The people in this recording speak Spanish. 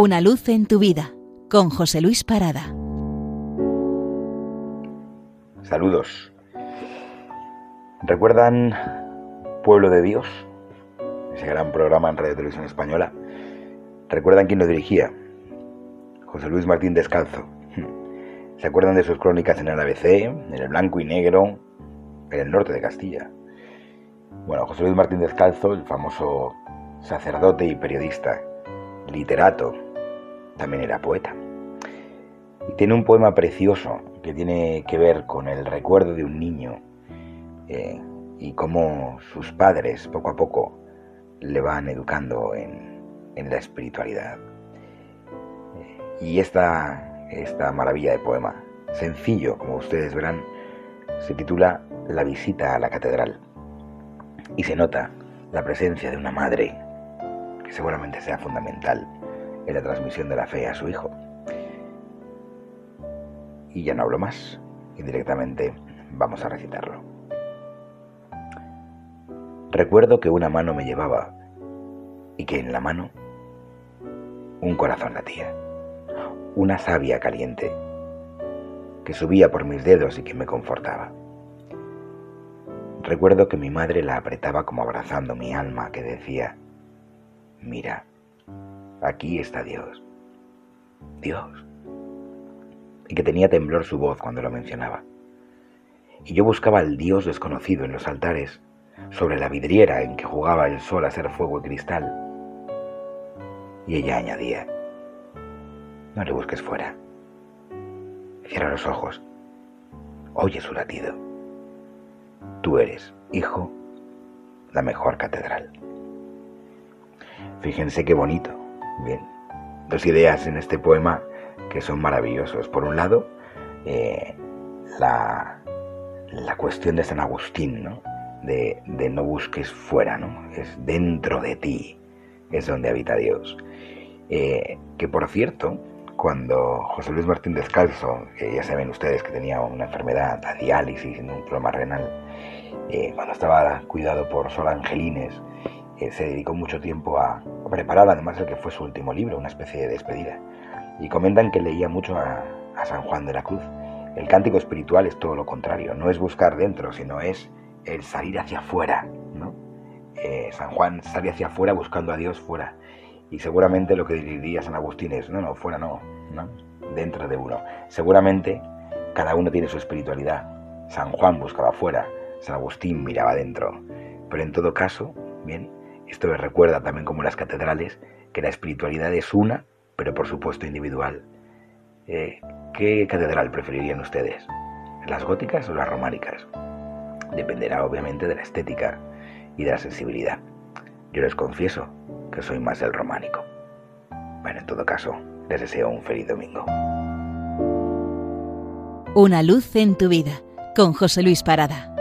Una luz en tu vida con José Luis Parada. Saludos. ¿Recuerdan Pueblo de Dios? Ese gran programa en Radio Televisión Española. ¿Recuerdan quién lo dirigía? José Luis Martín Descalzo. ¿Se acuerdan de sus crónicas en el ABC, en el blanco y negro, en el norte de Castilla? Bueno, José Luis Martín Descalzo, el famoso sacerdote y periodista, literato, también era poeta. Y tiene un poema precioso que tiene que ver con el recuerdo de un niño eh, y cómo sus padres poco a poco le van educando en, en la espiritualidad. Y esta, esta maravilla de poema, sencillo, como ustedes verán, se titula La visita a la catedral. Y se nota la presencia de una madre que seguramente sea fundamental en la transmisión de la fe a su hijo. Y ya no hablo más, y directamente vamos a recitarlo. Recuerdo que una mano me llevaba y que en la mano un corazón latía, una savia caliente que subía por mis dedos y que me confortaba. Recuerdo que mi madre la apretaba como abrazando mi alma que decía, mira, aquí está Dios, Dios, y que tenía temblor su voz cuando lo mencionaba. Y yo buscaba al Dios desconocido en los altares, sobre la vidriera en que jugaba el sol a ser fuego y cristal. Y ella añadía, no le busques fuera, cierra los ojos, oye su latido. Tú eres, hijo, la mejor catedral. Fíjense qué bonito. Bien, dos ideas en este poema que son maravillosos. Por un lado, eh, la, la, cuestión de San Agustín, ¿no? De, de, no busques fuera, ¿no? Es dentro de ti, es donde habita Dios. Eh, que por cierto, cuando José Luis Martín Descalzo, que ya saben ustedes que tenía una enfermedad, a diálisis, un problema renal, eh, cuando estaba cuidado por Sol Angelines, se dedicó mucho tiempo a, preparar además el que fue su último libro, una especie de despedida. Y comentan que leía mucho a, San Juan de la Cruz. El cántico espiritual es todo lo contrario, no es buscar dentro, sino es el salir hacia afuera. ¿no? Eh, San Juan sale hacia afuera buscando a Dios fuera. Y seguramente lo que diría San Agustín es, no, no, fuera no, no, dentro de uno. Seguramente cada uno tiene su espiritualidad. San Juan buscaba fuera, San Agustín miraba dentro. Pero en todo caso, bien, esto les recuerda también como las catedrales que la espiritualidad es una, pero por supuesto individual. Eh, ¿Qué catedral preferirían ustedes? ¿Las góticas o las románicas? Dependerá obviamente de la estética y de la sensibilidad. Yo les confieso que soy más del románico. Bueno, en todo caso, les deseo un feliz domingo. Una luz en tu vida con José Luis Parada.